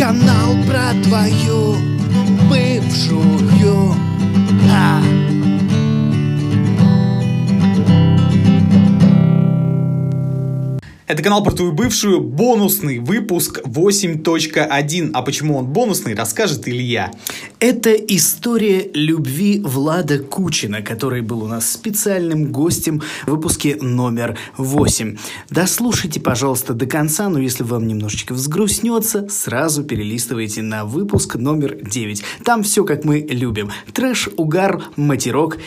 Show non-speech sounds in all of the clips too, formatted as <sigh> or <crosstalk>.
Канал про твою бывшую а. Это канал про твою бывшую, бонусный выпуск 8.1. А почему он бонусный, расскажет Илья. Это история любви Влада Кучина, который был у нас специальным гостем в выпуске номер 8. Дослушайте, пожалуйста, до конца, но если вам немножечко взгрустнется, сразу перелистывайте на выпуск номер 9. Там все как мы любим. Трэш, угар, матерок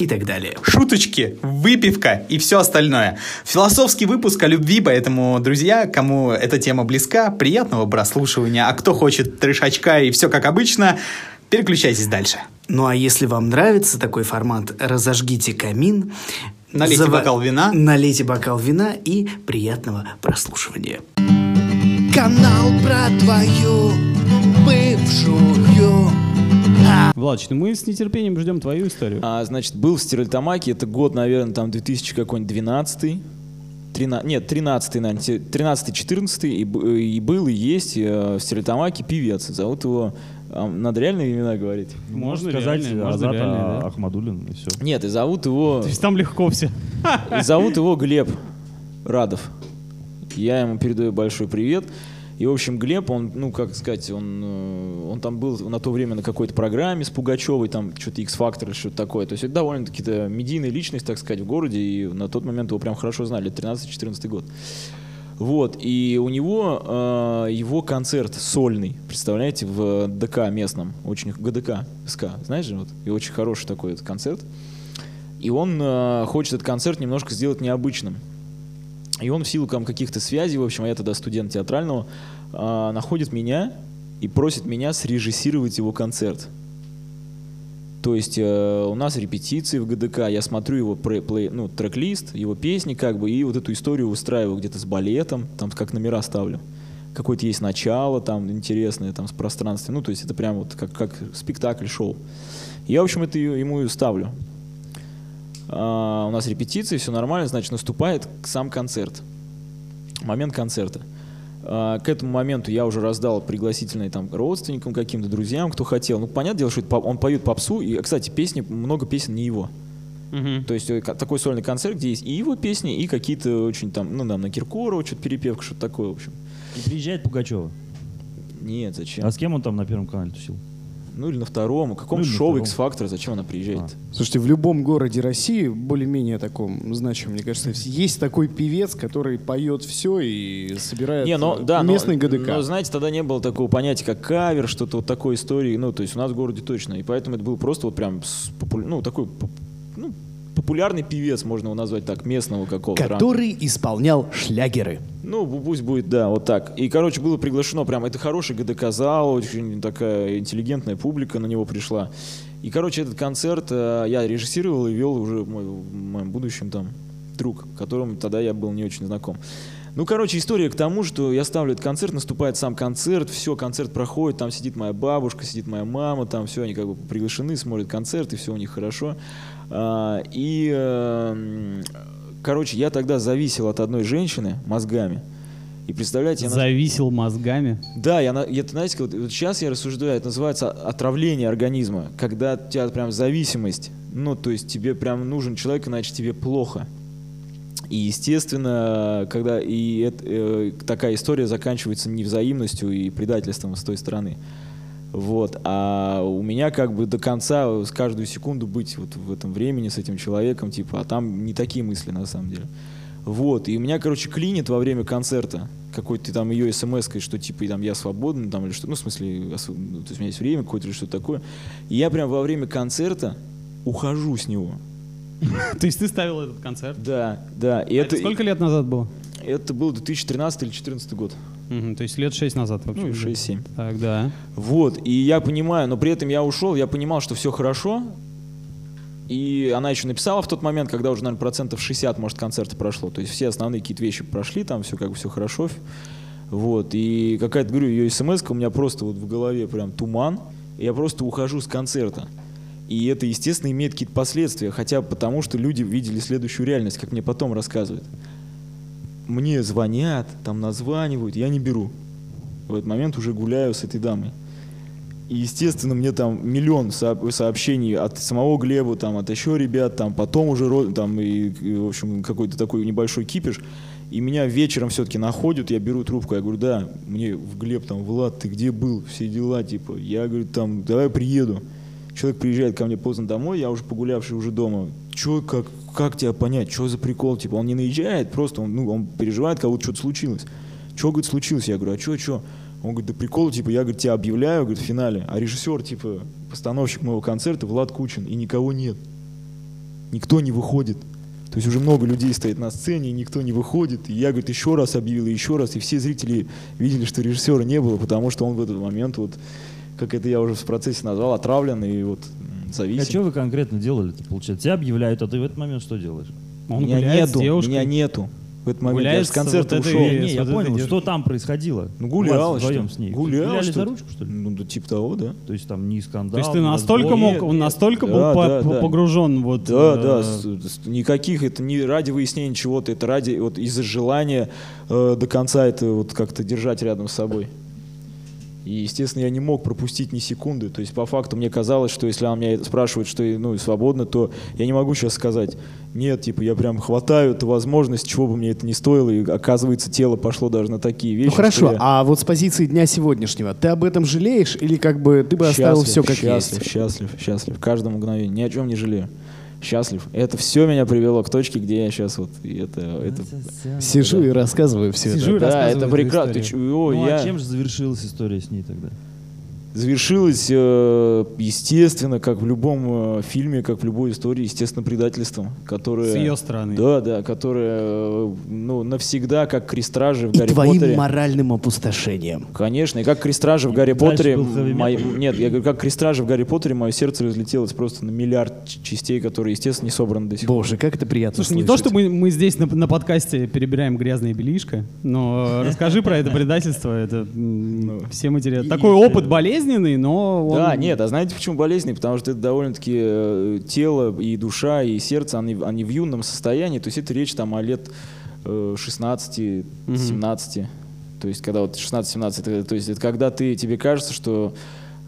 и так далее. Шуточки, выпивка и все остальное. Философский выпуск о любви, поэтому, друзья, кому эта тема близка, приятного прослушивания. А кто хочет трешачка и все как обычно, переключайтесь дальше. Ну а если вам нравится такой формат, разожгите камин, Налейте зава- бокал вина. Налейте бокал вина и приятного прослушивания. Канал про твою бывшую. Владыч, ну мы с нетерпением ждем твою историю. А, значит, был в Стерлитамаке, это год, наверное, там 2000 какой-нибудь 12 13, нет, 13 наверное, 13-14, и, и был, и есть э, в Стерлитамаке певец. Зовут его... а, Надо реальные имена говорить? Можно сказать реальные, можно Азат реальные, да. Ахмадулин и все. Нет, и зовут его... <laughs> То есть там легко все. <laughs> И зовут его Глеб Радов. Я ему передаю большой привет. И, в общем, Глеб, он, ну, как сказать, он, э, он там был на то время на какой-то программе с Пугачевой, там что-то или что-то такое. То есть это довольно-таки медийная личность, так сказать, в городе, и на тот момент его прям хорошо знали, 13-14 год. Вот, и у него э, его концерт сольный, представляете, в ДК местном, очень ГДК, СК, знаешь же, вот, и очень хороший такой вот концерт. И он э, хочет этот концерт немножко сделать необычным. И он в силу каких-то связей, в общем, а я тогда студент театрального, э, находит меня и просит меня срежиссировать его концерт. То есть э, у нас репетиции в ГДК, я смотрю его плей- ну, трек-лист, его песни, как бы, и вот эту историю устраиваю где-то с балетом, там как номера ставлю. Какое-то есть начало там интересное, там с пространством. Ну, то есть это прям вот как, как спектакль, шоу. Я, в общем, это ему и ставлю. А, у нас репетиции, все нормально, значит, наступает сам концерт. Момент концерта. А, к этому моменту я уже раздал пригласительные там родственникам каким-то, друзьям, кто хотел. Ну, понятное дело, что это он поет попсу, и, кстати, песни, много песен не его. То есть э, такой сольный концерт, где есть и его песни, и какие-то очень там, ну, там, на Киркорова, что-то перепевка, что-то такое, в общем. И приезжает Пугачева. Нет, зачем? А с кем он там на Первом канале тусил? Ну, или на втором. Каком Ну, шоу втором. X-Factor, зачем она приезжает? А. Слушайте, в любом городе России, более-менее таком значимом, мне кажется, есть такой певец, который поет все и собирает Не, но, да, местный но, ГДК. Но, знаете, тогда не было такого понятия, как кавер, что-то вот такой истории. Ну, то есть у нас в городе точно. И поэтому это был просто вот прям с попу- ну, такой ну, популярный певец, можно его назвать так, местного какого-то. ранга. Который исполнял шлягеры. Ну, пусть будет, да, вот так. И, короче, было приглашено прям, это хороший ГДК зал, очень такая интеллигентная публика на него пришла. И, короче, этот концерт э, я режиссировал и вел уже мой, в моем будущем там друг, которым тогда я был не очень знаком. Ну, короче, история к тому, что я ставлю этот концерт, наступает сам концерт, все, концерт проходит, там сидит моя бабушка, сидит моя мама, там все, они как бы приглашены, смотрят концерт, и все у них хорошо. А, и, э, м, короче, я тогда зависел от одной женщины мозгами. И представляете, я на- Зависел мозгами. да, я, я, знаете, вот, вот сейчас я рассуждаю, это называется отравление организма, когда у тебя прям зависимость, ну, то есть тебе прям нужен человек, иначе тебе плохо. И, естественно, когда и эт- э, такая история заканчивается невзаимностью и предательством с той стороны. Вот. А у меня как бы до конца с каждую секунду быть вот в этом времени с этим человеком, типа, а там не такие мысли на самом деле. Вот, и у меня, короче, клинит во время концерта какой-то там ее смс что типа там я свободен, там или что, ну, в смысле, ну, то есть у меня есть время какое-то или что-то такое. И я прям во время концерта ухожу с него. <laughs> То есть ты ставил этот концерт? Да, да. И А это, сколько лет назад было? это был 2013 или 2014 год. Мгм, то есть лет шесть назад вообще. Ну. 6-7. Так, да. Вот, и я понимаю, но при этом я ушел, я понимал, что все хорошо. И она еще написала в тот момент, когда уже, наверное, процентов 60, может, концерта прошло. То есть все основные какие-то вещи прошли, там все как бы все хорошо. Вот, и какая-то, говорю, ее смс у меня просто вот в голове прям туман. И я просто ухожу с концерта. И это, естественно, имеет какие-то последствия, хотя потому, что люди видели следующую реальность, как мне потом рассказывают. Мне звонят, там названивают, я не беру. в этот момент уже гуляю с этой дамой. И, естественно, мне там миллион сооб- сообщений от самого Глеба, там, от еще ребят, там, потом уже, там, и, и, в общем, какой-то такой небольшой кипиш. И меня вечером все-таки находят, я беру трубку, я говорю, да, мне в Глеб, там, Влад, ты где был, все дела, типа. Я говорю, там, давай приеду. Человек приезжает ко мне поздно домой, я уже погулявший уже дома. Че, как, как тебя понять, что за прикол? Типа, он не наезжает, просто он, ну, он переживает, как будто что-то случилось. Что, говорит, случилось? Я говорю, а что, что? Он говорит, да прикол, типа, я, говорит, тебя объявляю, говорит, в финале, а режиссер, типа, постановщик моего концерта Влад Кучин, и никого нет. Никто не выходит. То есть уже много людей стоит на сцене, и никто не выходит. И я, говорит, еще раз объявил, и еще раз. И все зрители видели, что режиссера не было, потому что он в этот момент, вот, как это я уже в процессе назвал, отравлен и вот м, А зависим. что вы конкретно делали-то, получается? Тебя объявляют, а ты в этот момент что делаешь? Он меня гуляет с нету, девушкой. меня нету. В этот момент я Гуляет с с концерта вот ушел. Не, с не, я вот понял, что там происходило? Ну, гулял, вдвоем с ней. Гулял, Гуляли что за ручку, что ли? Ну, да, типа того, да. То есть там не скандал, То есть ты настолько разбор? мог, он настолько был Да, по- да, по- да. погружен вот. Да, э, да, с- с- никаких, это не ради выяснения чего-то, это ради, вот из-за желания э, до конца это вот как-то держать рядом с собой. И, естественно, я не мог пропустить ни секунды. То есть, по факту, мне казалось, что если она меня спрашивает, что ну, свободно, то я не могу сейчас сказать, нет, типа, я прям хватаю эту возможность, чего бы мне это ни стоило, и, оказывается, тело пошло даже на такие вещи. Ну хорошо, я а вот с позиции дня сегодняшнего, ты об этом жалеешь или как бы ты бы оставил все как счастлив, есть? Счастлив, счастлив, каждое мгновение, ни о чем не жалею. Счастлив. Это все меня привело к точке, где я сейчас вот, и это, это Сижу и рассказываю все Сижу это. и Да, рассказываю это прекрасно. Ты о, Ну, я... а чем же завершилась история с ней тогда? Завершилось, э, естественно, как в любом э, фильме, как в любой истории, естественно, предательством, которое... С ее стороны. Да, да, которое, э, ну, навсегда, как крестражи в И Гарри твоим Поттере. моральным опустошением. Конечно, и как крестражи в Гарри Поттере... метал. Нет, я говорю, как крестражи в Гарри Поттере, мое сердце разлетелось просто на миллиард частей, которые, естественно, не собраны до сих пор. Боже, как это приятно Слушай, не то, слышать. что мы, мы здесь на, на подкасте перебираем грязное бельишко, но расскажи про это предательство. Это м, Ну. все материалы. Такой опыт болезненный, но он... Да, нет, а знаете почему болезни? Потому что это довольно-таки э, тело и душа и сердце, они, они в юном состоянии, то есть это речь там о лет э, 16-17, то есть когда вот 16-17, это- то есть это когда ты, тебе кажется, что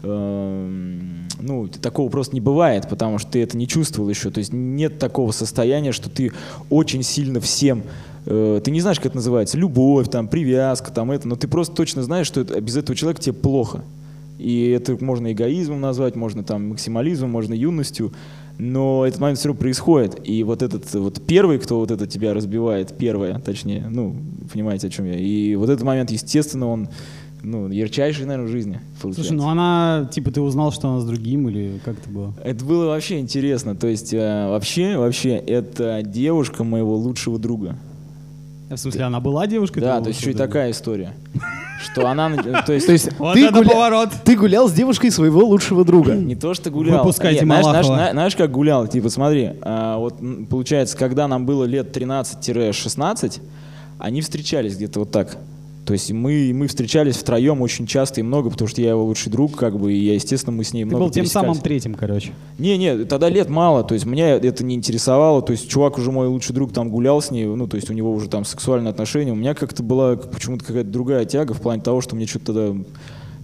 эм, ну, такого просто не бывает, потому что ты это не чувствовал еще. То есть нет такого состояния, что ты очень сильно всем э, ты не знаешь, как это называется, любовь, там, привязка, там это, но ты просто точно знаешь, что это- без этого человека тебе плохо. И это можно эгоизмом назвать, можно там максимализмом, можно юностью, но этот момент все равно происходит. И вот этот вот первый, кто вот это тебя разбивает, первое, точнее, ну, понимаете, о чем я. И вот этот момент, естественно, он, ну, ярчайший, наверное, в жизни. Слушай, получается. ну она, типа, ты узнал, что она с другим, или как это было? Это было вообще интересно. То есть, э, вообще, вообще, это девушка моего лучшего друга. В смысле, она была девушкой? да, то есть еще и такая история. Что она, на- то есть, То есть <laughs> Вот ты, это гуля- поворот! ты гулял с девушкой своего лучшего друга. Не то, что гулял. Выпускайте Нет, знаешь, знаешь, Малахова. зна- знаешь, как гулял? Типа, смотри, а, вот получается, когда нам было лет 13-16, они встречались где-то вот так. То есть мы, мы встречались втроем очень часто и много, потому что я его лучший друг, как бы, и я, естественно, мы с ней Ты много был тем самым третьим, короче. Не, не, тогда лет мало, то есть меня это не интересовало, то есть чувак уже мой лучший друг там гулял с ней, ну, то есть у него уже там сексуальные отношения, у меня как-то была почему-то какая-то другая тяга в плане того, что мне что-то тогда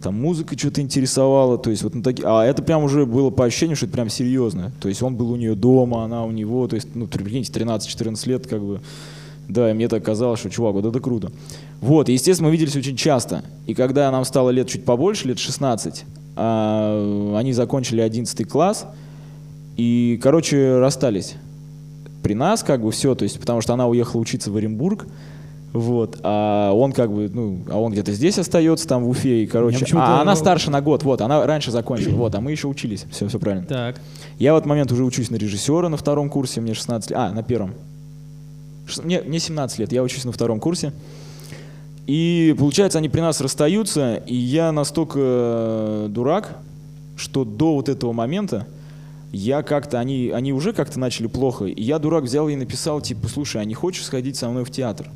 там музыка что-то интересовала, то есть вот на таки... а это прям уже было по ощущению, что это прям серьезно, то есть он был у нее дома, она у него, то есть, ну, прикиньте, 13-14 лет, как бы, да, и мне так казалось, что, чувак, вот это круто. Вот, и, естественно, мы виделись очень часто. И когда нам стало лет чуть побольше, лет 16, а, они закончили 11 класс, и, короче, расстались. При нас, как бы, все, то есть, потому что она уехала учиться в Оренбург, вот, а он как бы, ну, а он где-то здесь остается, там, в Уфе, и, короче, а она старше на год, вот, она раньше закончила, вот, а мы еще учились, все, все правильно. Так. Я в этот момент уже учусь на режиссера на втором курсе, мне 16 лет, а, на первом. Мне, мне 17 лет, я учусь на втором курсе. И получается, они при нас расстаются, и я настолько э, дурак, что до вот этого момента я как-то, они, они уже как-то начали плохо, и я, дурак, взял и написал, типа, слушай, а не хочешь сходить со мной в театр?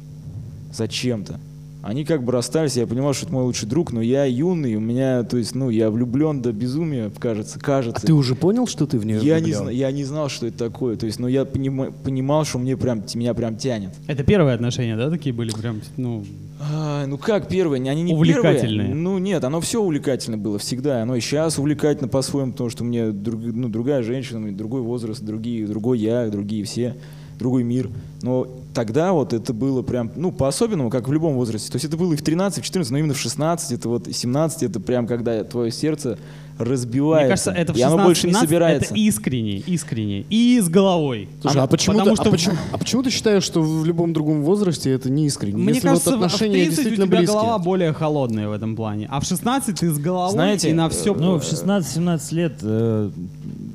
Зачем-то. Они как бы расстались, я понимал, что это мой лучший друг, но я юный, у меня, то есть, ну, я влюблен до безумия, кажется, А кажется. ты уже понял, что ты в нее я, не, зна- я не знал, что это такое, то есть, но я понима- понимал, что мне прям, меня прям тянет. Это первые отношения, да, такие были прям, ну, А, ну как первые? Они не Увлекательные. первые. Ну нет, оно все увлекательно было всегда. Оно и сейчас увлекательно по-своему, потому что мне друг- ну, другая женщина, другой возраст, другие, другой я, другие все, другой мир. Но тогда вот это было прям, ну, по-особенному, как в любом возрасте. То есть это было и в 13, в 14, но именно в 16, это вот 17, это прям когда твое сердце разбивается. мне кажется, это в и оно 16 больше не 17 собирается. Это искренне, искренне. И с головой. Слушай, Она- а почему, потому ты, что а, почему, а почему ты считаешь, что в любом другом возрасте это не искренне? Мне Если кажется, вот в отношения 30 у действительно тебя близкие. голова более холодная в этом плане. А в 16 ты с головой Знаете, и на все... Ну, в 16-17 лет э,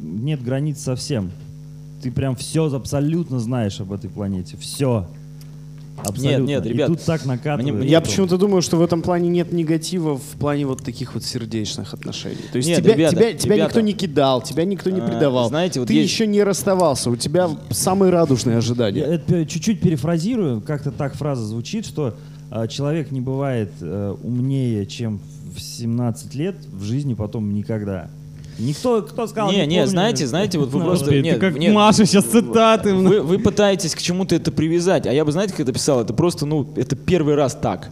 нет границ совсем. Ты прям все абсолютно знаешь об этой планете. Все. Абсолютно. нет, И ребят, тут так накатывает. мне- Я почему-то думаю, что в этом плане нет негатива в плане вот таких вот сердечных отношений. То есть Нет, тебя, ребята, тебя, тебя ребята. никто не кидал, тебя никто не А, предавал. знаете, вот ты есть- еще не расставался, у тебя самые радужные Я ожидания. это чуть-чуть перефразирую, как-то так фраза звучит, что э, человек не бывает э, умнее, чем в 17 лет, в жизни потом никогда. Никто, кто сказал, Не, не, помню. знаете, знаете, вот вы Ну, просто... Нет, как нет, Маша сейчас цитаты. Вы, вы пытаетесь к чему-то это привязать, а я бы, знаете, как это писал? Это просто, ну, это первый раз так.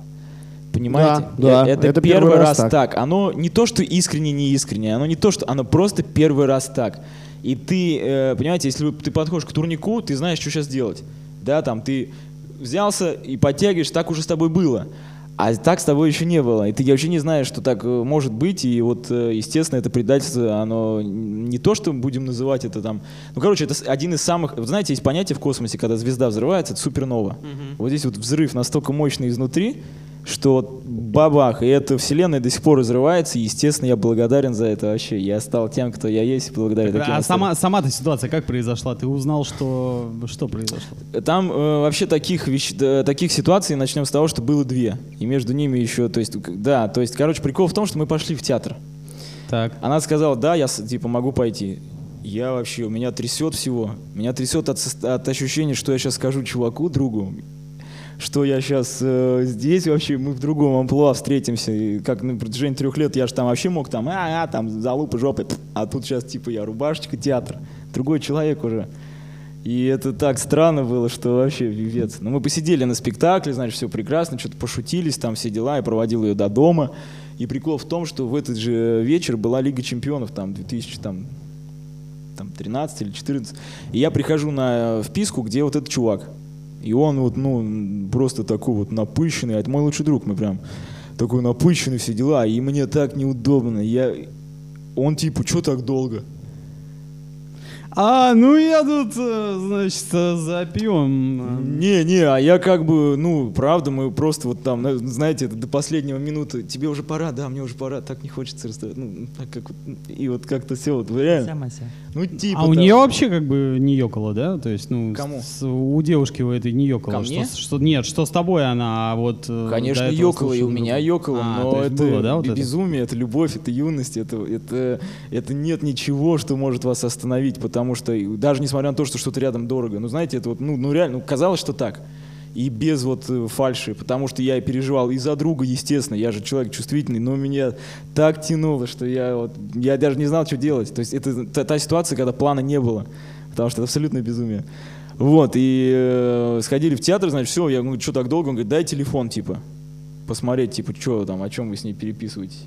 Понимаете? Да, да, Э, это, это первый, первый раз раз так. так. Оно не то, что искренне, не искренне, оно не то, что оно просто первый раз так. И ты, э, понимаете, если ты подходишь к турнику, ты знаешь, что сейчас делать. Да, там ты взялся и подтягиваешь, так уже с тобой было. А так с тобой еще не было. И ты вообще не знаешь, что так э, может быть. И вот, э, естественно, это предательство, оно не то, что будем называть это там... Ну, короче, это один из самых... Вот знаете, есть понятие в космосе, когда звезда взрывается, это супернова. Вот здесь вот взрыв настолько мощный изнутри, что бабах, и эта вселенная до сих пор разрывается, и, естественно, я благодарен за это вообще. Я стал тем, кто я есть, благодаря таким А сама, сама-то ситуация как произошла? Ты узнал, что, что произошло? Там э, вообще таких, вещ... таких ситуаций начнем с того, что было две. И между ними еще, то есть, да, то есть, короче, прикол в том, что мы пошли в театр. Так. Она сказала, да, я типа могу пойти. Я вообще, у меня трясет всего. Меня трясет от, от ощущения, что я сейчас скажу чуваку, другу, что я сейчас здесь вообще, мы в другом амплуа встретимся. И как на протяжении трех лет я же там вообще мог там, а, а там залупы, жопы. А тут сейчас типа я рубашечка, театр. Другой человек уже. И это так странно было, что вообще пипец. Но мы посидели на спектакле, значит, все прекрасно, что-то пошутились, там все дела, я проводил ее до дома. И прикол в том, что в этот же вечер была Лига чемпионов, там, 2000, там, там 13 или 14. И я прихожу на вписку, где вот этот чувак. И он вот, ну, просто такой вот напыщенный, а это мой лучший друг, мы прям такой напыщенный, все дела, и мне так неудобно. Я... Он типа, что так долго? А, ну я тут, э, значит, э, за пивом. Не, не, а я как бы, ну, правда, мы просто вот там, на- знаете, это до последнего минуты, тебе уже пора, да, мне уже пора, так не хочется расставать, ну, так как и вот как-то все, вот, реально, ну, типа А у нее вообще как бы не ёкало, да? То есть, ну, Кому? с- у девушки у этой не ёкало. Ко Что, мне? что, нет, что с тобой она, а вот... э, Конечно, ёкало, и у меня ёкало, А, но это было, да, вот это? безумие, это любовь, это юность, это, это, это нет ничего, что может вас остановить, потому что и даже несмотря на то, что что-то рядом дорого, ну знаете, это вот, ну, ну реально, ну, казалось, что так. И без вот э, фальши, потому что я переживал и за друга, естественно, я же человек чувствительный, но меня так тянуло, что я вот, я даже не знал, что делать. То есть это та, та ситуация, когда плана не было, потому что это абсолютное безумие. Вот, и э, сходили в театр, значит, все, я говорю, что так долго? Он говорит, дай телефон, типа, посмотреть, типа, что там, о чем вы с ней переписываетесь.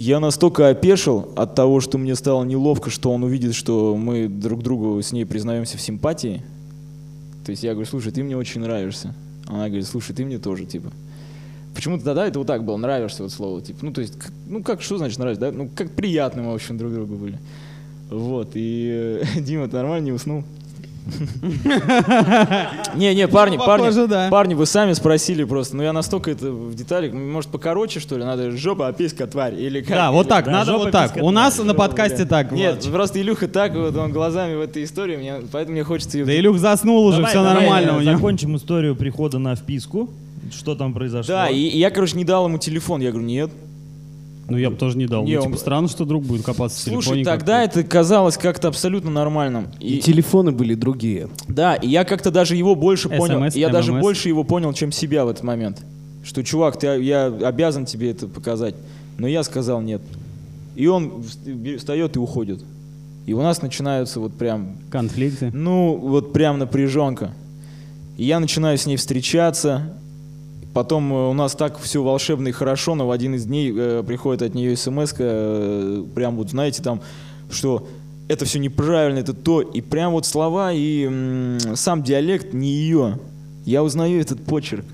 Я настолько опешил от того, что мне стало неловко, что он увидит, что мы друг другу с ней признаемся в симпатии. То есть я говорю, слушай, ты мне очень нравишься. Она говорит, слушай, ты мне тоже, типа. Почему-то тогда это вот так было, нравишься вот слово, типа, ну, то есть, ну, как, что значит нравишься, да? Ну, как приятно мы, в общем, друг другу были. Вот, и <laughs> Дима, ты нормально не уснул? Не, не, парни, Ну, парни, парни, вы сами спросили просто, ну я настолько это в деталях, может покороче что ли, надо жопа, а писька тварь, или как? Да, вот так, надо вот так. У нас на подкасте так. Нет, просто Илюха так вот, он глазами в этой истории, мне, поэтому мне хочется ее... Да Илюх заснул уже, все нормально э, у него. Закончим историю прихода на вписку. Что там произошло? Да, и я, короче, не дал ему телефон, я говорю, нет. Ну, я бы тоже не дал. Не, Ну, он- типа, странно, что друг будет копаться в Слушай, телефоне. тогда как-то. это казалось как-то абсолютно нормальным. И И, телефоны были другие. да, и я как-то даже его больше понял. SMS, я даже больше его понял, чем себя в этот момент. Что, чувак, ты, я обязан тебе это показать. Но я сказал нет. И он вст- встает и уходит. И у нас начинаются вот прям Конфликты. Ну, вот прям напряженка. И я начинаю с ней встречаться. Потом э, у нас так все волшебно и хорошо, но в один из дней э, приходит от нее смс э, прям вот, знаете, там, что это все неправильно, это то. И прям вот слова и м, сам диалект не ее. Я узнаю этот почерк.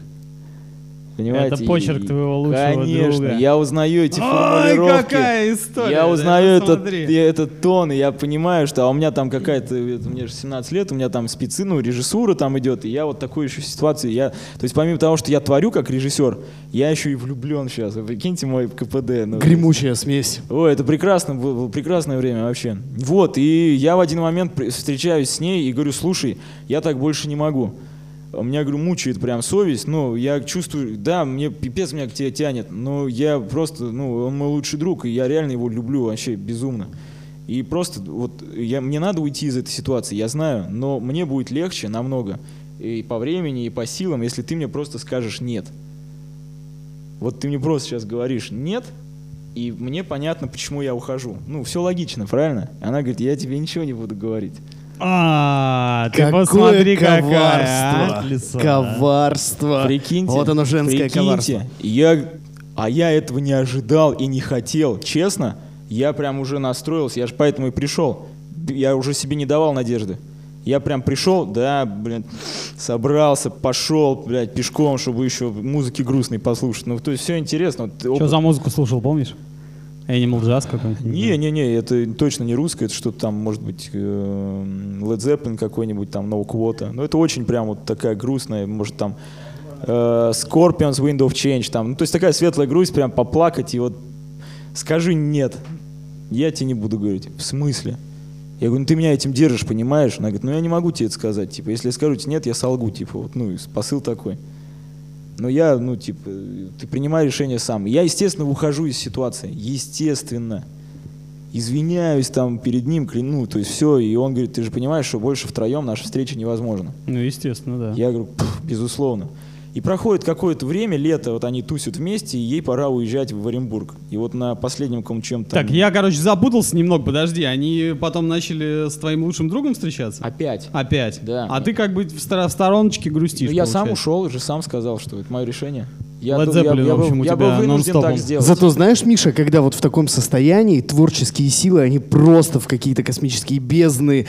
Понимаете? Это почерк И- твоего лучшего Конечно, друга. я узнаю эти Ой, формулировки. какая история! Я да, узнаю этот, посмотри. я- этот тон, и я понимаю, что а у меня там какая-то, мне же 17 лет, у меня там спецы, ну, режиссура там идет, и я вот такой еще ситуации, я, то есть помимо того, что я творю как режиссер, я еще и влюблен сейчас, вы прикиньте мой КПД. ну, Гремучая смесь. Ой, это прекрасно, было, прекрасное время вообще. Вот, и я в один момент встречаюсь с ней и говорю, слушай, я так больше не могу. У меня, говорю, мучает прям совесть, ну, я чувствую, да, мне пипец меня к тебе тянет, но я просто, ну, он мой лучший друг, и я реально его люблю вообще безумно. И просто вот я, мне надо уйти из этой ситуации, я знаю, но мне будет легче намного и по времени, и по силам, если ты мне просто скажешь «нет». Вот ты мне просто сейчас говоришь «нет», и мне понятно, почему я ухожу. Ну, все логично, правильно? Она говорит, я тебе ничего не буду говорить. А, ты Какое посмотри, какая. коварство. а. Лица, Коварство. Прикиньте. Вот оно женское прикиньте, коварство. Я, а я этого не ожидал и не хотел. Честно, я прям уже настроился, я же поэтому и пришел. Я уже себе не давал надежды. Я прям пришел, да, блин, собрался, пошел, блядь, пешком, чтобы еще музыки грустной послушать. Ну, то есть все интересно. Вот Что за музыку слушал, помнишь? Animal Jazz какой-нибудь? Не, не, не, это точно не русское, это что-то там, может быть, э, Led Zeppelin какой-нибудь, там, No Quota. Но это очень прям вот такая грустная, может, там, э, Scorpions, Wind of Change, там. Ну, то есть такая светлая грусть, прям поплакать и вот скажи нет. Я тебе не буду говорить. В смысле? Я говорю, ну ты меня этим держишь, понимаешь? Она говорит, ну я не могу тебе это сказать. Типа, если я скажу тебе нет, я солгу, типа, вот, ну, посыл такой. Но я, ну, типа, ты принимай решение сам. Я, естественно, ухожу из ситуации. Естественно. Извиняюсь там перед ним, кляну, то есть все. И он говорит, ты же понимаешь, что больше втроем наша встреча невозможна. Ну, естественно, да. Я говорю, «Пф, безусловно. И проходит какое-то время, лето, вот они тусят вместе, и ей пора уезжать в Оренбург. И вот на последнем каком чем-то... Так, я, короче, запутался немного, подожди. Они потом начали с твоим лучшим другом встречаться? Опять. Опять? Да. А ты как бы в, стор- в стороночке грустишь, Ну, я сам ушел, уже сам сказал, что это мое решение. Я, Led я, Zeppelin, я в общем, был, у я был тебя вынужден нон-стопом. так сделать. Зато знаешь, Миша, когда вот в таком состоянии творческие силы, они просто в какие-то космические бездны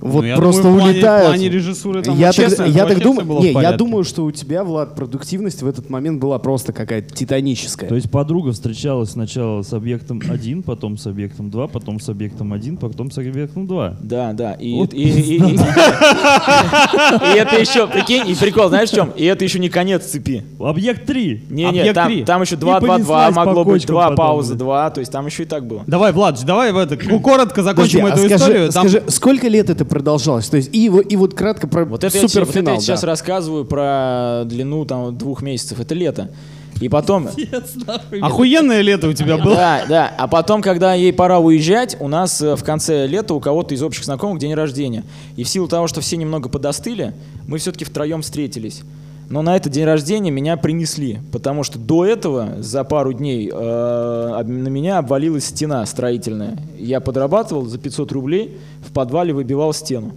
вот Ну, просто думаю, в плане- улетают. в плане режиссуры там я так, я так думаю, не, я думаю, что у тебя, Влад, продуктивность в этот момент была просто какая-то титаническая. То есть подруга встречалась сначала с объектом 1, потом с объектом 2, потом с объектом 1, потом с объектом 2. Да, да. И, Вот и- и- и- и- и это еще, прикинь, и прикол, знаешь в чем? И это еще не конец цепи. Объект 3. Не-не, Объект там, там еще И 2, 2, 2, понеслась по могло быть кочкам 2, потом, пауза блин. 2, то есть там еще и так было. Давай, Влад, давай в это, коротко закончим Подожди, а эту скажи, историю. Там- скажи, сколько лет это продолжалось? То есть и, и вот кратко про Вот это, я, те- вот это суперфинал. я сейчас да. рассказываю про длину там двух месяцев, это лето. И потом... <laughs> Охуенное лето у тебя было. Да, да. А потом, когда ей пора уезжать, у нас э, в конце лета у кого-то из общих знакомых день рождения. И в силу того, что все немного подостыли, мы все-таки втроем встретились. Но на этот день рождения меня принесли, потому что до этого, за пару дней, э, на меня обвалилась стена строительная. Я подрабатывал за 500 рублей, в подвале выбивал стену.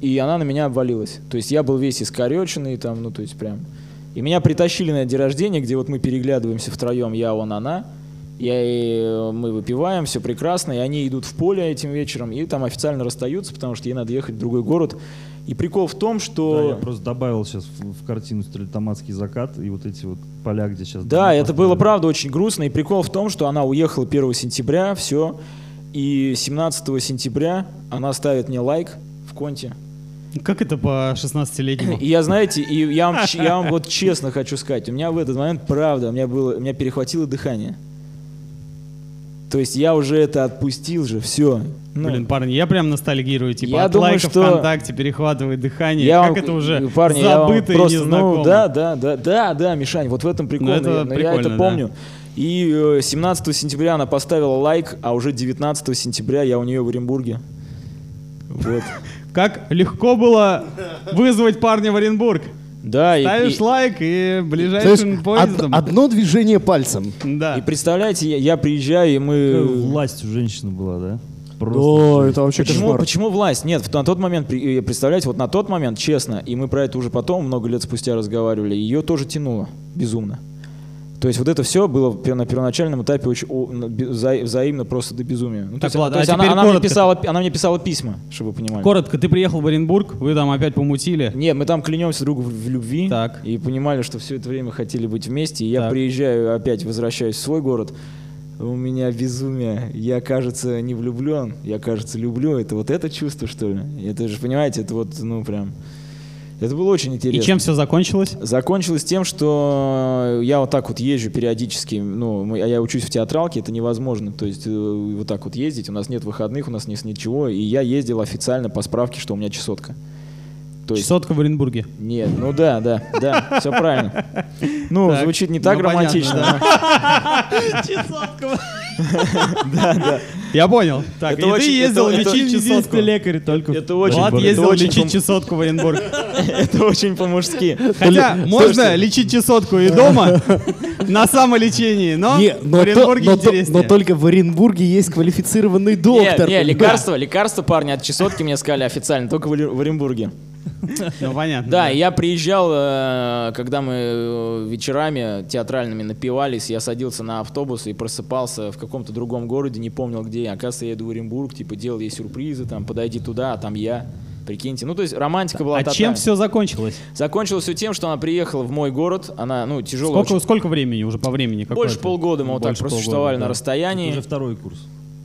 И она на меня обвалилась. То есть я был весь искореченный, там, ну, то есть прям... И меня притащили на день рождения, где вот мы переглядываемся втроем, я, он, она. Я и э, мы выпиваем, все прекрасно, и они идут в поле этим вечером, и там официально расстаются, потому что ей надо ехать в другой город. И прикол в том, Да, что... я просто добавил сейчас в, в картину «Стрельтоматский закат» и вот эти вот поля, где сейчас... Да, это было правда очень грустно. И прикол в том, что она уехала 1 сентября, все. И 17 сентября она ставит мне лайк в конте. Как это по 16-летнему? И я, знаете, и я вам, я вам <laughs> вот честно хочу сказать, у меня в этот момент, правда, у меня, было, у меня перехватило дыхание. То есть я уже это отпустил же, все. Блин, парни, я прям ностальгирую. Типа Я от думаю, лайка что- ВКонтакте перехватывает дыхание. я как вам- это уже парни, я забыто и просто, незнакомо. Ну, да, да, да, да, да, Мишань, вот в этом прикол. Ну, это я- но я это прикольно, да. помню. И э, 17 сентября она поставила лайк, а уже 19 сентября я у нее в Оренбурге. Вот. <laughs> Как легко было вызвать парня в Оренбург. Да, и, Ставишь и- лайк и То есть ближайшим од- поездом. одно движение пальцем. Да. и представляете, я, я приезжаю, и Какая мы... власть у женщины была, да? Просто жесть. это вообще Почему, кошмар. почему власть? Нет, на тот момент, э, представляете, вот на тот момент, честно, и мы про это уже потом, много лет спустя разговаривали, ее тоже тянуло безумно. То есть вот это все было на первоначальном этапе очень вза- взаимно просто до безумия. Ну, то Так, есть, ладно, то есть а она, она мне писала, она мне писала письма, чтобы вы понимали. Коротко, ты приехал в Оренбург, вы там опять помутили. Нет, мы там клянемся другу в, в любви Так. и понимали, что все это время хотели быть вместе. И я Так. приезжаю, опять возвращаюсь в свой город. У меня безумие. Я, кажется, не влюблен. Я, кажется, люблю. Это вот это чувство, что ли? Это же, понимаете, это вот, ну, прям... Это было очень И интересно. чем все закончилось? Закончилось тем, что я вот так вот езжу периодически, ну, а я учусь в театралке, это невозможно, то есть э, вот так вот ездить, у нас нет выходных, у нас нет ничего, и я ездил официально по справке, что у меня чесотка. То есть Чесотка в Оренбурге. нет, ну да, да, да, все правильно. Ну, Так, звучит не так ну, романтично. <laughs> <laughs> Я понял. Так, Это и ты ездил это- это- лечить чесотку. Лекарь только Это очень- Влад ездил лечить чесотку в Оренбург. <laughs> Это очень по-мужски. Хотя можно лечить чесотку и дома на самолечении, но в Оренбурге интереснее. но только в Оренбурге есть квалифицированный доктор. не, лекарство, лекарство, парни, от чесотки мне сказали официально, только в Оренбурге. <laughs> Ну, понятно. Да, я приезжал, э, когда мы э, вечерами театральными напивались, я садился на автобус и просыпался в каком-то другом городе, не помнил где. я. Оказывается, я иду в Оренбург, типа делал ей сюрпризы, там, подойди туда, а там я. Прикиньте. Ну, то есть романтика была А тотальная. чем все закончилось? Закончилось все тем, что она приехала в мой город, она, ну, тяжело Сколько, сколько времени уже по времени? Больше это? полгода мы вот так Больше просуществовали полгода, на да. расстоянии. Уже второй курс.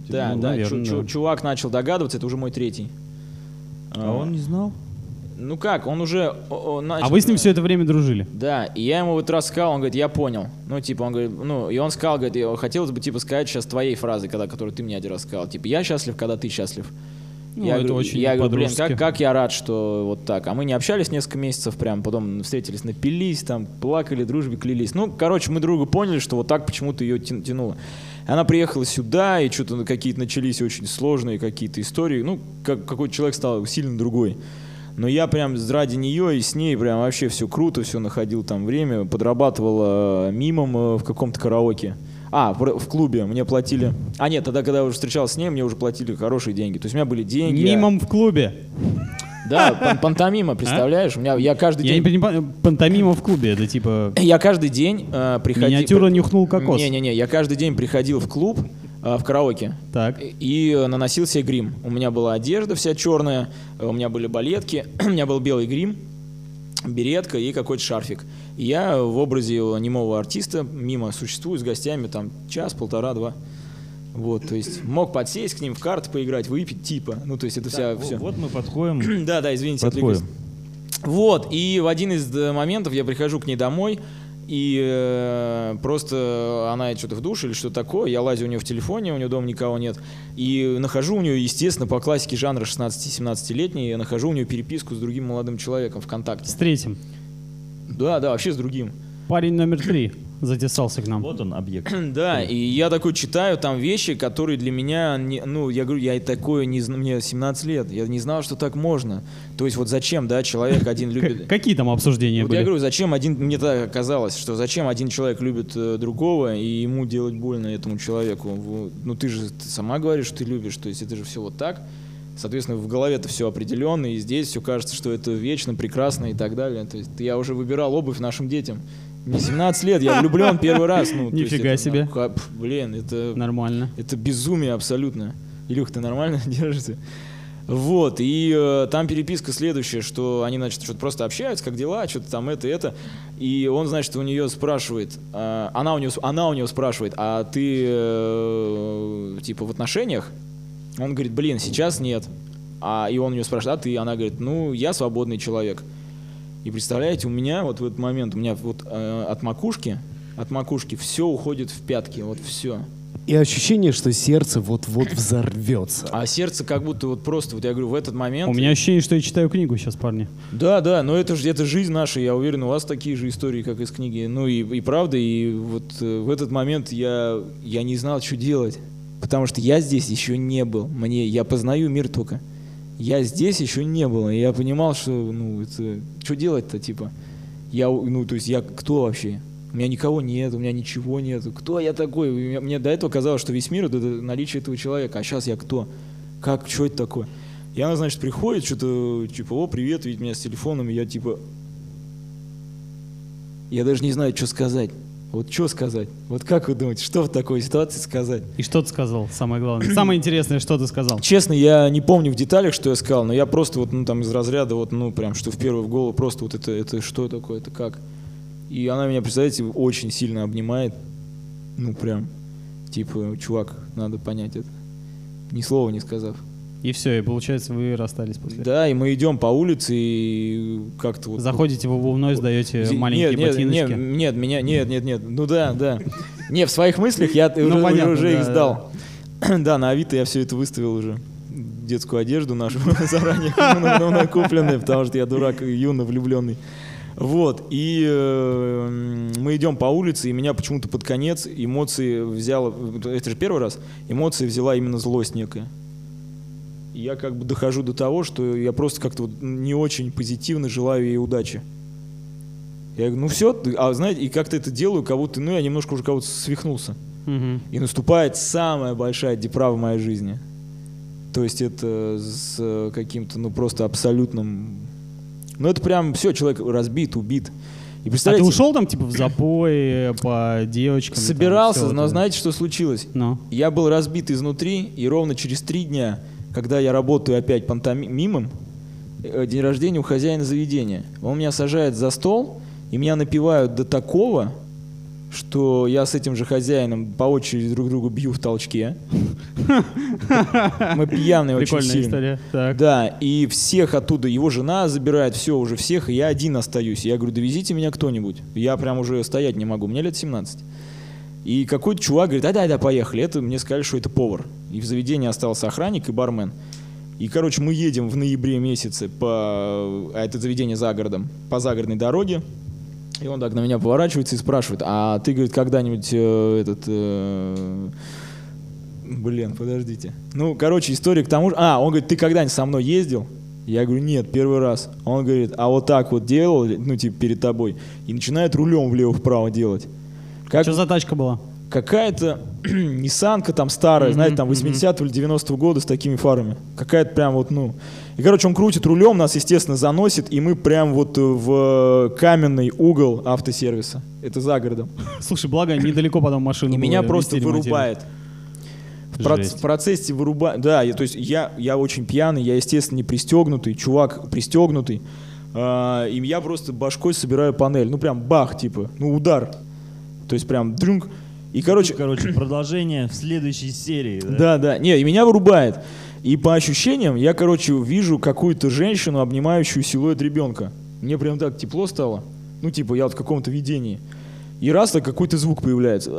Да, Ну, да, наверное, чу- да. чувак начал догадываться, это уже мой третий. А он не знал? Ну как, он уже... о- о, начал- А вы с ним все это время дружили? Да, и я ему вот раз сказал, он говорит, я понял. Ну, типа, он говорит, ну, и он сказал, говорит, я хотелось бы, типа, сказать сейчас твоей фразы, когда, которую ты мне один раз сказал. Типа, я счастлив, когда ты счастлив. Ну, я это говорю, очень я говорю, блин, как, как я рад, что вот так. А мы не общались несколько месяцев прям, потом встретились, напились, там, плакали, дружбе клялись. Ну, короче, мы друга поняли, что вот так почему-то ее тя- тянуло. Она приехала сюда, и что-то какие-то начались очень сложные какие-то истории. Ну, как, какой-то человек стал сильно другой. Но я прям ради нее и с ней прям вообще все круто, все находил там время, подрабатывал э, мимом э, в каком-то караоке. А, в, в клубе мне платили. А нет, тогда, когда я уже встречался с ней, мне уже платили хорошие деньги. То есть у меня были деньги. я- Мимом в клубе. Да, пан- пантомима, представляешь? У меня я каждый Я не день. понимаю, пантомима в клубе, это типа... Я каждый день э, приходил. Миниатюра нюхнул кокос. Не-не-не, я каждый день приходил в клуб в караоке. Так. И э, наносил себе грим. У меня была одежда вся черная, э, у меня были балетки, <clears throat> у меня был белый грим, беретка и какой-то шарфик. И я в образе немого артиста мимо существую с гостями там час, полтора, два. Вот, то есть мог подсесть к ним в карты поиграть, выпить типа. Ну, то есть это вся... Так, все. Вот мы подходим. <clears throat> Да, да, извините, Подходим. отвлекусь. Вот, и в один из э, моментов я прихожу к ней домой, и э, просто она что-то в душе или что такое, я лазю у нее в телефоне, у нее дома никого нет, и нахожу у нее, естественно, по классике жанра 16-17-летней, я нахожу у нее переписку с другим молодым человеком С ВКонтакте. третьим. Да, да, вообще с другим. Парень номер три затесался к нам. Вот он объект. <clears throat> Да, и я такой читаю там вещи, которые для меня, не- ну, я говорю, я и такое не знаю, мне 17 лет, я не знал, что так можно. То есть вот зачем, да, человек один любит... Какие там обсуждения Вот я были? говорю, зачем один, мне так казалось, что зачем один человек любит э, другого и ему делать больно этому человеку. Вот. Ну ты же ты сама говоришь, что ты любишь, то есть это же все вот так. Соответственно, в голове это все определенно, и здесь все кажется, что это вечно, прекрасно и так далее. То есть я уже выбирал обувь нашим детям. Мне 17 лет, я влюблен первый раз. Ну, есть Нифига это, себе. ну, ха- пф, блин, это Нормально. это безумие абсолютно. Илюх, ты нормально <laughs> держишься? Вот, и э, там переписка следующая, что они, значит, что-то просто общаются, как дела, что-то там это, это. И он, значит, у нее спрашивает, э, она, у нее, она у него спрашивает, а ты, э, типа, в отношениях? Он говорит, блин, сейчас нет. А, и он у нее спрашивает, а ты? Она говорит, ну, я свободный человек. И представляете, у меня вот в этот момент, у меня вот э, от макушки, от макушки все уходит в пятки, вот все. И ощущение, что сердце вот-вот взорвется. А сердце как будто вот просто, вот я говорю, в этот момент... У меня ощущение, что я читаю книгу сейчас, парни. Да, да, но это же это жизнь наша, я уверен, у вас такие же истории, как из книги. Ну и, и правда, и вот э, в этот момент я, я не знал, что делать. Потому что я здесь еще не был. Мне, я познаю мир только. Я здесь еще не был. И я понимал, что, ну, это, что делать-то, типа. Я, ну, то есть я кто вообще? У меня никого нет, у меня ничего нет. Кто я такой? Мне до этого казалось, что весь мир это наличие этого человека. А сейчас я кто? Как, что это такое? И она, значит, приходит, что-то, типа, о, привет, видит меня с телефоном, и я, типа, я даже не знаю, что сказать. Вот что сказать? Вот как вы думаете, что в такой ситуации сказать? И что ты сказал, самое главное? Самое интересное, что ты сказал? Честно, я не помню в деталях, что я сказал, но я просто вот, ну, там, из разряда, вот, ну, прям, что в первую в голову, просто вот это, это что такое, это как? И она меня, представляете, очень сильно обнимает, ну, прям, типа, чувак, надо понять это, ни слова не сказав. И все, и получается, вы расстались после. Да, и мы идем по улице и как-то вот... Заходите в обувной, сдаете маленькие нет, нет, ботиночки. Нет, нет, меня, нет, нет, нет. Ну да, да. Не, в своих мыслях я Ну, уже, понятно, уже их да, сдал. Да, <clears throat> на Авито я все это выставил уже. Детскую одежду нашу <laughs> заранее ну, накупленную, потому что я дурак юно влюбленный. Вот, и э, мы идем по улице, и меня почему-то под конец эмоции взяла, это же первый раз, эмоции взяла именно злость некая. Я как бы дохожу до того, что я просто как-то вот не очень позитивно желаю ей удачи. Я говорю, ну все, а знаете, и как-то это делаю, как будто, ну я немножко уже кого-то свихнулся. Мгм. И наступает самая большая деправа в моей жизни. То есть это с каким-то, ну просто абсолютным... Ну это прям все, человек разбит, убит. И А ты представляете, ушел там, типа, в запой по девочкам? там собирался, вот но это? знаете, что случилось? Ну. Я был разбит изнутри, и ровно через три дня, когда я работаю опять пантомимом, э, день рождения у хозяина заведения, он меня сажает за стол, и меня напивают до такого, что я с этим же хозяином по очереди друг друга бью в толчке. Мы пьяные очень Прикольная сильно. история. Так. Да, и всех оттуда, его жена забирает, все, уже всех, и я один остаюсь. Я говорю, довезите меня кто-нибудь. Я прям уже стоять не могу, мне лет 17. И какой-то чувак говорит, да, да, да, поехали. Это мне сказали, что это повар. И в заведении остался охранник и бармен. И, короче, мы едем в ноябре месяце по... А это заведение за городом. По загородной дороге. И он так на меня поворачивается и спрашивает, а ты, говорит, когда-нибудь э, этот... э, Блин, подождите. Ну, короче, история к тому же... А, он говорит, ты когда-нибудь со мной ездил? Я говорю, нет, первый раз. Он говорит, а вот так вот делал, ну, типа, перед тобой. И начинает рулем влево-вправо делать. Как Что за тачка была? какая-то <clears throat> Ниссанка там старая, знаете, там 80-го или 90-го года с такими фарами. Какая-то прям вот, ну... И, короче, он крутит рулем, нас, естественно, заносит, и мы прям вот э, в каменный угол автосервиса. Это за городом. <laughs> Слушай, благо, недалеко потом машину И меня просто вырубает. В, проц- в процессе вырубает. Да, я, то есть я, я очень пьяный, я, естественно, не пристегнутый, чувак пристегнутый. А, и я просто башкой собираю панель. Ну, прям бах, типа, ну, удар. То есть прям дрюнг. И, короче, Короче, продолжение в следующей серии. Да? да, да. Не, и меня вырубает. И по ощущениям, я, короче, вижу какую-то женщину, обнимающую силуэт ребенка. Мне прям так тепло стало. Ну, типа, я вот в каком-то видении. И раз так какой-то звук появляется.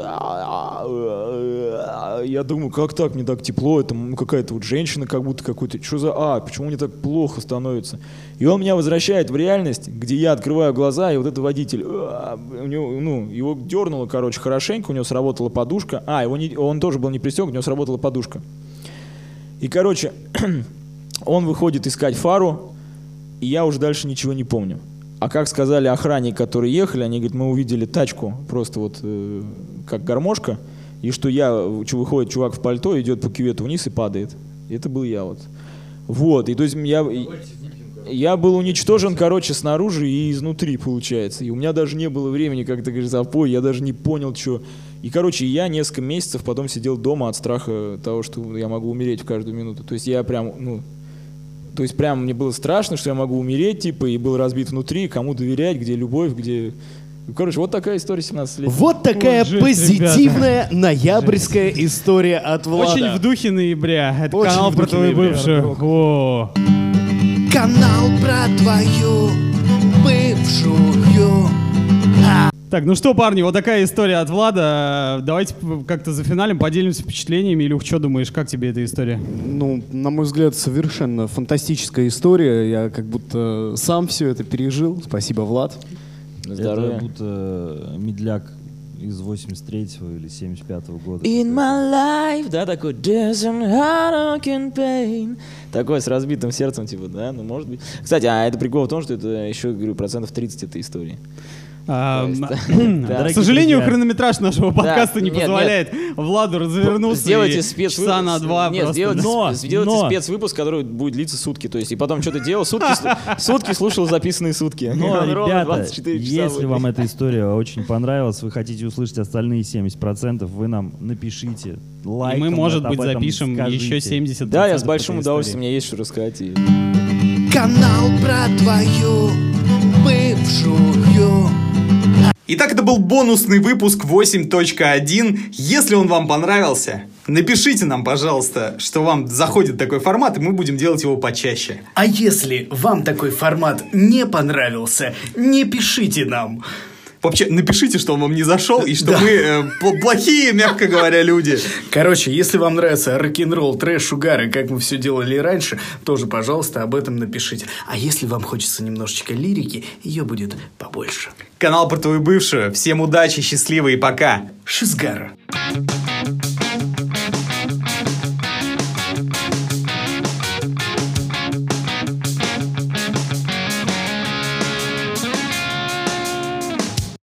Я думаю, как так, мне так тепло, это какая-то вот женщина, как будто какой-то, что за, а, почему мне так плохо становится? И он меня возвращает в реальность, где я открываю глаза, и вот этот водитель, а, у него, ну, его дернуло, короче, хорошенько, у него сработала подушка, а, его не- он тоже был не пристегнут, у него сработала подушка. И, короче, <clears throat> он выходит искать фару, и я уже дальше ничего не помню. А как сказали охранники, которые ехали, они говорят, мы увидели тачку, просто вот э, как гармошка, и что я, выходит чувак в пальто, идет по кювету вниз и падает. И это был я вот. Вот, и то есть я, я был уничтожен, короче, снаружи и изнутри, получается. И у меня даже не было времени, как ты говоришь, запой, я даже не понял, что... И, короче, я несколько месяцев потом сидел дома от страха того, что я могу умереть в каждую минуту. То есть я прям, ну... То есть прям мне было страшно, что я могу умереть, типа, и был разбит внутри, кому доверять, где любовь, где... Ну, Короче, вот такая история 17 лет. Вот такая Вот жесть, позитивная ноябрьская история от Влада. Очень в духе ноября. Это Очень канал про твою ноября, бывшую. О. Канал про твою бывшую. Так, ну что, парни, вот такая история от Влада. Давайте как-то за финалем поделимся впечатлениями. Илюх, что думаешь, как тебе эта история? Ну, на мой взгляд, совершенно фантастическая история. Я как будто сам все это пережил. Спасибо, Влад. Здоровья. Это будто медляк из 83-го или 75-го года. In my life, да, такой There's an heart can pain. Такой с разбитым сердцем, типа, да, ну может быть. Кстати, а это прикол в том, что это еще, говорю, процентов 30 этой истории. <clears throat> К сожалению, хронометраж нашего подкаста не позволяет Владу развернуться Сделайте и спецвыпуск. часа на два Нет, сделайте, Но, сделайте но. спецвыпуск, который будет длиться сутки. То есть, и потом что-то делал, сутки, слу- <laughs> сутки слушал записанные сутки. Но, ребята, 24 часа если вам эта <laughs> история очень понравилась, вы хотите услышать остальные 70%, вы нам напишите лайк. мы, может быть, запишем еще 70 Да, я с большим удовольствием, мне есть что рассказать. Канал про твою бывшую. Итак, это был бонусный выпуск 8.1. Если он вам понравился, напишите нам, пожалуйста, что вам заходит такой формат, и мы будем делать его почаще. А если вам такой формат не понравился, не пишите нам. Вообще, напишите, что он вам не зашел, и что Да. мы э, пл- плохие, мягко говоря, люди. Короче, если вам нравится рок-н-ролл, трэш, угар, и как мы все делали раньше, тоже, пожалуйста, об этом напишите. А если вам хочется немножечко лирики, ее будет побольше. Канал про твою бывшую. Всем удачи, счастливо и пока. Шизгара.